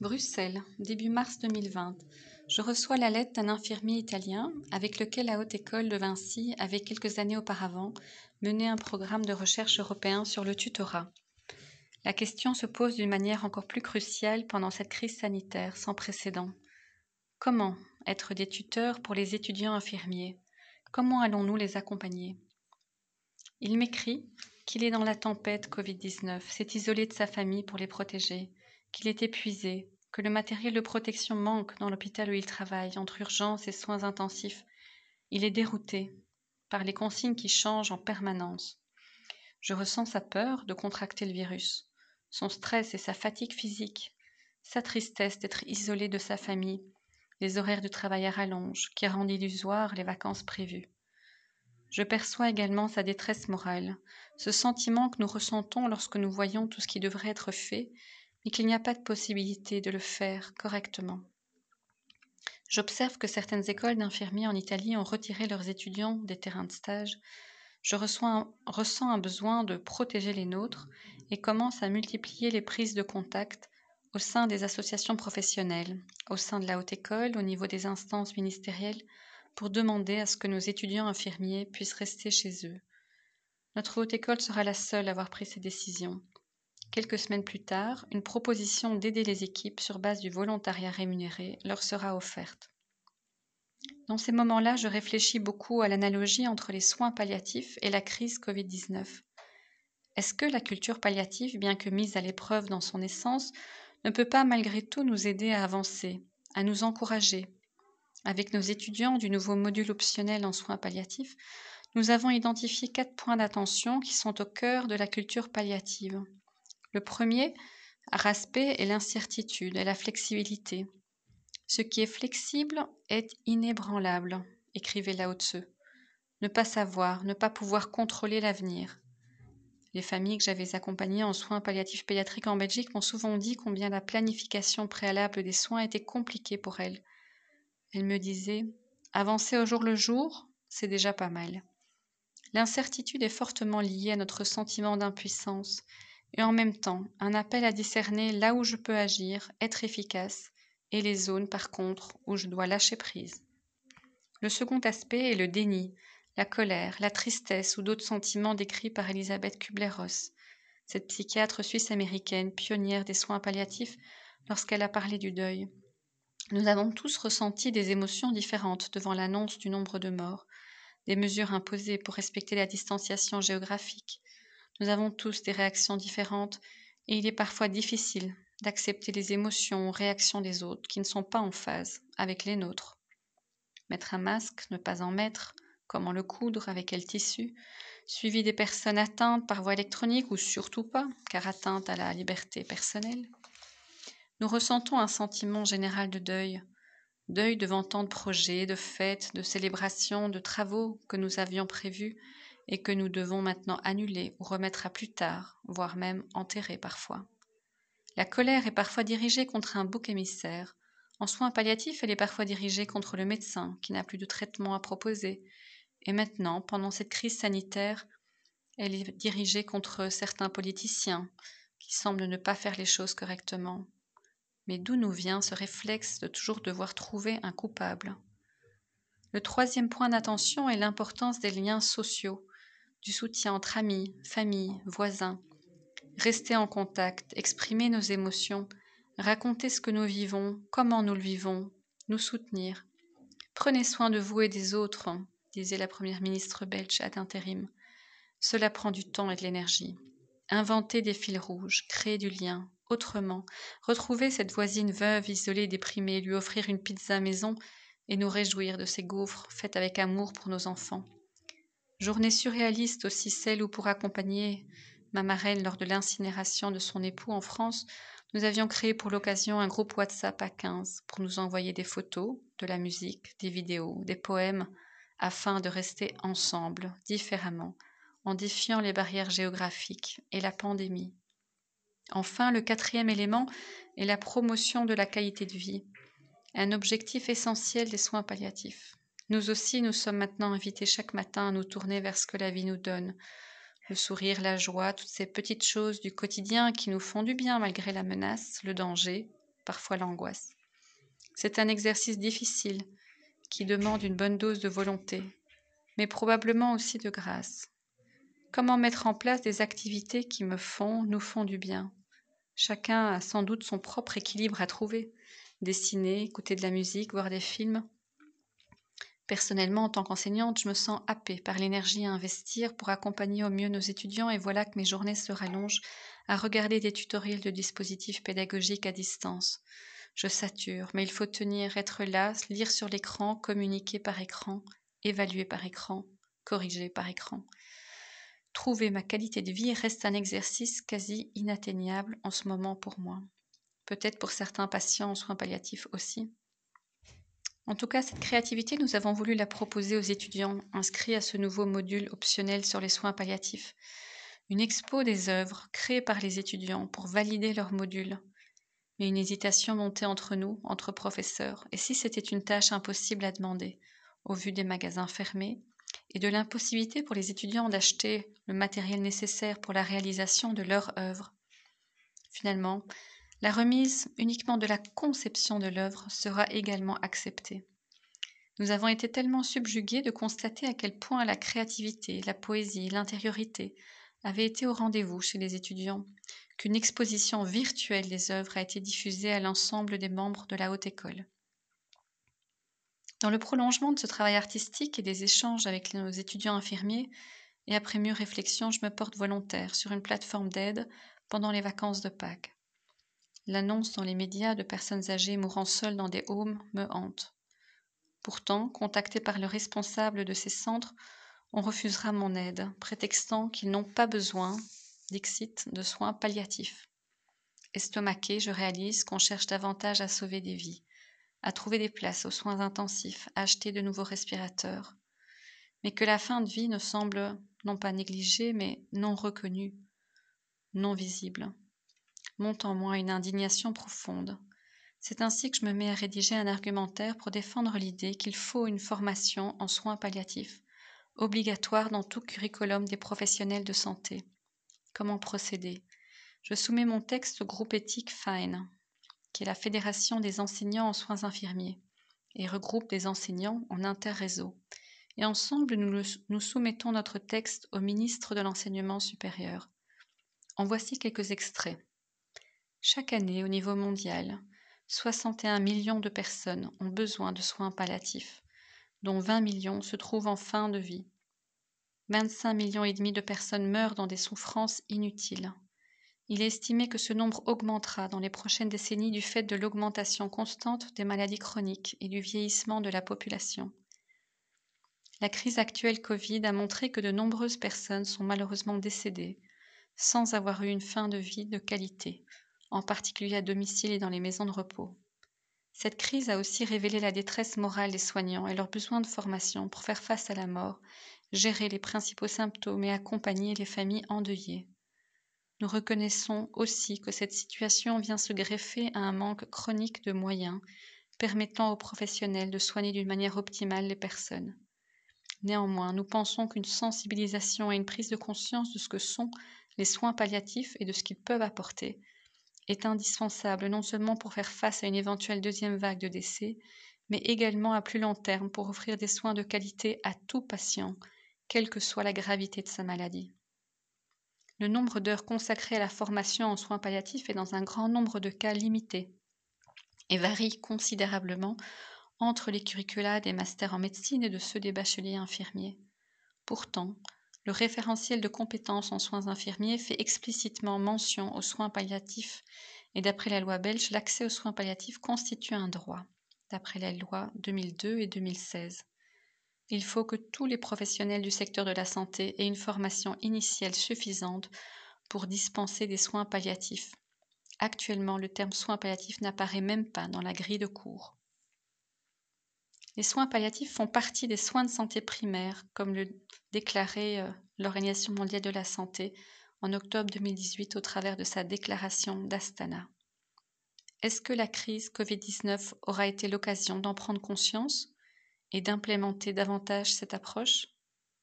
Bruxelles, début mars 2020. Je reçois la lettre d'un infirmier italien avec lequel la Haute École de Vinci avait quelques années auparavant mené un programme de recherche européen sur le tutorat. La question se pose d'une manière encore plus cruciale pendant cette crise sanitaire sans précédent. Comment être des tuteurs pour les étudiants infirmiers? Comment allons-nous les accompagner? Il m'écrit qu'il est dans la tempête Covid-19, s'est isolé de sa famille pour les protéger, qu'il est épuisé, que le matériel de protection manque dans l'hôpital où il travaille, entre urgences et soins intensifs. Il est dérouté par les consignes qui changent en permanence. Je ressens sa peur de contracter le virus, son stress et sa fatigue physique, sa tristesse d'être isolé de sa famille, les horaires de travail à rallonge qui rendent illusoires les vacances prévues. Je perçois également sa détresse morale, ce sentiment que nous ressentons lorsque nous voyons tout ce qui devrait être fait mais qu'il n'y a pas de possibilité de le faire correctement. J'observe que certaines écoles d'infirmiers en Italie ont retiré leurs étudiants des terrains de stage. Je ressens un besoin de protéger les nôtres et commence à multiplier les prises de contact au sein des associations professionnelles, au sein de la haute école, au niveau des instances ministérielles, pour demander à ce que nos étudiants infirmiers puissent rester chez eux. Notre haute école sera la seule à avoir pris ces décisions. Quelques semaines plus tard, une proposition d'aider les équipes sur base du volontariat rémunéré leur sera offerte. Dans ces moments-là, je réfléchis beaucoup à l'analogie entre les soins palliatifs et la crise Covid-19. Est-ce que la culture palliative, bien que mise à l'épreuve dans son essence, ne peut pas malgré tout nous aider à avancer, à nous encourager? Avec nos étudiants du nouveau module optionnel en soins palliatifs, nous avons identifié quatre points d'attention qui sont au cœur de la culture palliative. Le premier aspect est l'incertitude et la flexibilité. Ce qui est flexible est inébranlable, écrivait Lao Tzu. Ne pas savoir, ne pas pouvoir contrôler l'avenir. Les familles que j'avais accompagnées en soins palliatifs pédiatriques en Belgique m'ont souvent dit combien la planification préalable des soins était compliquée pour elles. Elles me disaient Avancer au jour le jour, c'est déjà pas mal. L'incertitude est fortement liée à notre sentiment d'impuissance et en même temps un appel à discerner là où je peux agir, être efficace, et les zones par contre où je dois lâcher prise. Le second aspect est le déni, la colère, la tristesse ou d'autres sentiments décrits par Elisabeth Kubler-Ross, cette psychiatre suisse-américaine pionnière des soins palliatifs lorsqu'elle a parlé du deuil. Nous avons tous ressenti des émotions différentes devant l'annonce du nombre de morts, des mesures imposées pour respecter la distanciation géographique, nous avons tous des réactions différentes et il est parfois difficile d'accepter les émotions ou réactions des autres qui ne sont pas en phase avec les nôtres. Mettre un masque, ne pas en mettre, comment le coudre, avec quel tissu, suivi des personnes atteintes par voie électronique ou surtout pas, car atteintes à la liberté personnelle. Nous ressentons un sentiment général de deuil, deuil devant tant de projets, de fêtes, de célébrations, de travaux que nous avions prévus et que nous devons maintenant annuler ou remettre à plus tard, voire même enterrer parfois. La colère est parfois dirigée contre un bouc émissaire. En soins palliatifs, elle est parfois dirigée contre le médecin qui n'a plus de traitement à proposer. Et maintenant, pendant cette crise sanitaire, elle est dirigée contre certains politiciens qui semblent ne pas faire les choses correctement. Mais d'où nous vient ce réflexe de toujours devoir trouver un coupable? Le troisième point d'attention est l'importance des liens sociaux du soutien entre amis, famille, voisins. Rester en contact, exprimer nos émotions, raconter ce que nous vivons, comment nous le vivons, nous soutenir. Prenez soin de vous et des autres, disait la première ministre belge à d'intérim. Cela prend du temps et de l'énergie. Inventer des fils rouges, créer du lien, autrement, retrouver cette voisine veuve, isolée, déprimée, lui offrir une pizza maison et nous réjouir de ces gaufres faites avec amour pour nos enfants. Journée surréaliste aussi celle où pour accompagner ma marraine lors de l'incinération de son époux en France, nous avions créé pour l'occasion un groupe WhatsApp à 15 pour nous envoyer des photos, de la musique, des vidéos, des poèmes, afin de rester ensemble, différemment, en défiant les barrières géographiques et la pandémie. Enfin, le quatrième élément est la promotion de la qualité de vie, un objectif essentiel des soins palliatifs. Nous aussi, nous sommes maintenant invités chaque matin à nous tourner vers ce que la vie nous donne. Le sourire, la joie, toutes ces petites choses du quotidien qui nous font du bien malgré la menace, le danger, parfois l'angoisse. C'est un exercice difficile qui demande une bonne dose de volonté, mais probablement aussi de grâce. Comment mettre en place des activités qui me font, nous font du bien? Chacun a sans doute son propre équilibre à trouver. Dessiner, écouter de la musique, voir des films. Personnellement, en tant qu'enseignante, je me sens happée par l'énergie à investir pour accompagner au mieux nos étudiants et voilà que mes journées se rallongent à regarder des tutoriels de dispositifs pédagogiques à distance. Je sature, mais il faut tenir, être là, lire sur l'écran, communiquer par écran, évaluer par écran, corriger par écran. Trouver ma qualité de vie reste un exercice quasi inatteignable en ce moment pour moi. Peut-être pour certains patients en soins palliatifs aussi. En tout cas, cette créativité, nous avons voulu la proposer aux étudiants inscrits à ce nouveau module optionnel sur les soins palliatifs. Une expo des œuvres créées par les étudiants pour valider leur module mais une hésitation montait entre nous, entre professeurs, et si c'était une tâche impossible à demander, au vu des magasins fermés, et de l'impossibilité pour les étudiants d'acheter le matériel nécessaire pour la réalisation de leur œuvre. Finalement, la remise uniquement de la conception de l'œuvre sera également acceptée. Nous avons été tellement subjugués de constater à quel point la créativité, la poésie, l'intériorité avaient été au rendez-vous chez les étudiants qu'une exposition virtuelle des œuvres a été diffusée à l'ensemble des membres de la haute école. Dans le prolongement de ce travail artistique et des échanges avec nos étudiants infirmiers, et après mûre réflexion, je me porte volontaire sur une plateforme d'aide pendant les vacances de Pâques. L'annonce dans les médias de personnes âgées mourant seules dans des homes me hante. Pourtant, contacté par le responsable de ces centres, on refusera mon aide, prétextant qu'ils n'ont pas besoin Dixit de soins palliatifs. Estomaqué, je réalise qu'on cherche davantage à sauver des vies, à trouver des places aux soins intensifs, à acheter de nouveaux respirateurs, mais que la fin de vie ne semble non pas négligée, mais non reconnue, non visible. Monte en moi une indignation profonde. C'est ainsi que je me mets à rédiger un argumentaire pour défendre l'idée qu'il faut une formation en soins palliatifs, obligatoire dans tout curriculum des professionnels de santé. Comment procéder? Je soumets mon texte au groupe éthique FINE, qui est la Fédération des enseignants en soins infirmiers, et regroupe des enseignants en interréseau. Et ensemble, nous, nous soumettons notre texte au ministre de l'Enseignement supérieur. En voici quelques extraits. Chaque année, au niveau mondial, 61 millions de personnes ont besoin de soins palliatifs, dont 20 millions se trouvent en fin de vie. 25 millions et demi de personnes meurent dans des souffrances inutiles. Il est estimé que ce nombre augmentera dans les prochaines décennies du fait de l'augmentation constante des maladies chroniques et du vieillissement de la population. La crise actuelle Covid a montré que de nombreuses personnes sont malheureusement décédées sans avoir eu une fin de vie de qualité, en particulier à domicile et dans les maisons de repos. Cette crise a aussi révélé la détresse morale des soignants et leur besoin de formation pour faire face à la mort gérer les principaux symptômes et accompagner les familles endeuillées. Nous reconnaissons aussi que cette situation vient se greffer à un manque chronique de moyens permettant aux professionnels de soigner d'une manière optimale les personnes. Néanmoins, nous pensons qu'une sensibilisation et une prise de conscience de ce que sont les soins palliatifs et de ce qu'ils peuvent apporter est indispensable non seulement pour faire face à une éventuelle deuxième vague de décès, mais également à plus long terme pour offrir des soins de qualité à tout patient quelle que soit la gravité de sa maladie. Le nombre d'heures consacrées à la formation en soins palliatifs est dans un grand nombre de cas limité et varie considérablement entre les curricula des masters en médecine et de ceux des bacheliers infirmiers. Pourtant, le référentiel de compétences en soins infirmiers fait explicitement mention aux soins palliatifs et d'après la loi belge, l'accès aux soins palliatifs constitue un droit, d'après les lois 2002 et 2016 il faut que tous les professionnels du secteur de la santé aient une formation initiale suffisante pour dispenser des soins palliatifs. Actuellement, le terme soins palliatifs n'apparaît même pas dans la grille de cours. Les soins palliatifs font partie des soins de santé primaires, comme le déclarait euh, l'Organisation mondiale de la santé en octobre 2018 au travers de sa déclaration d'Astana. Est-ce que la crise Covid-19 aura été l'occasion d'en prendre conscience et d'implémenter davantage cette approche?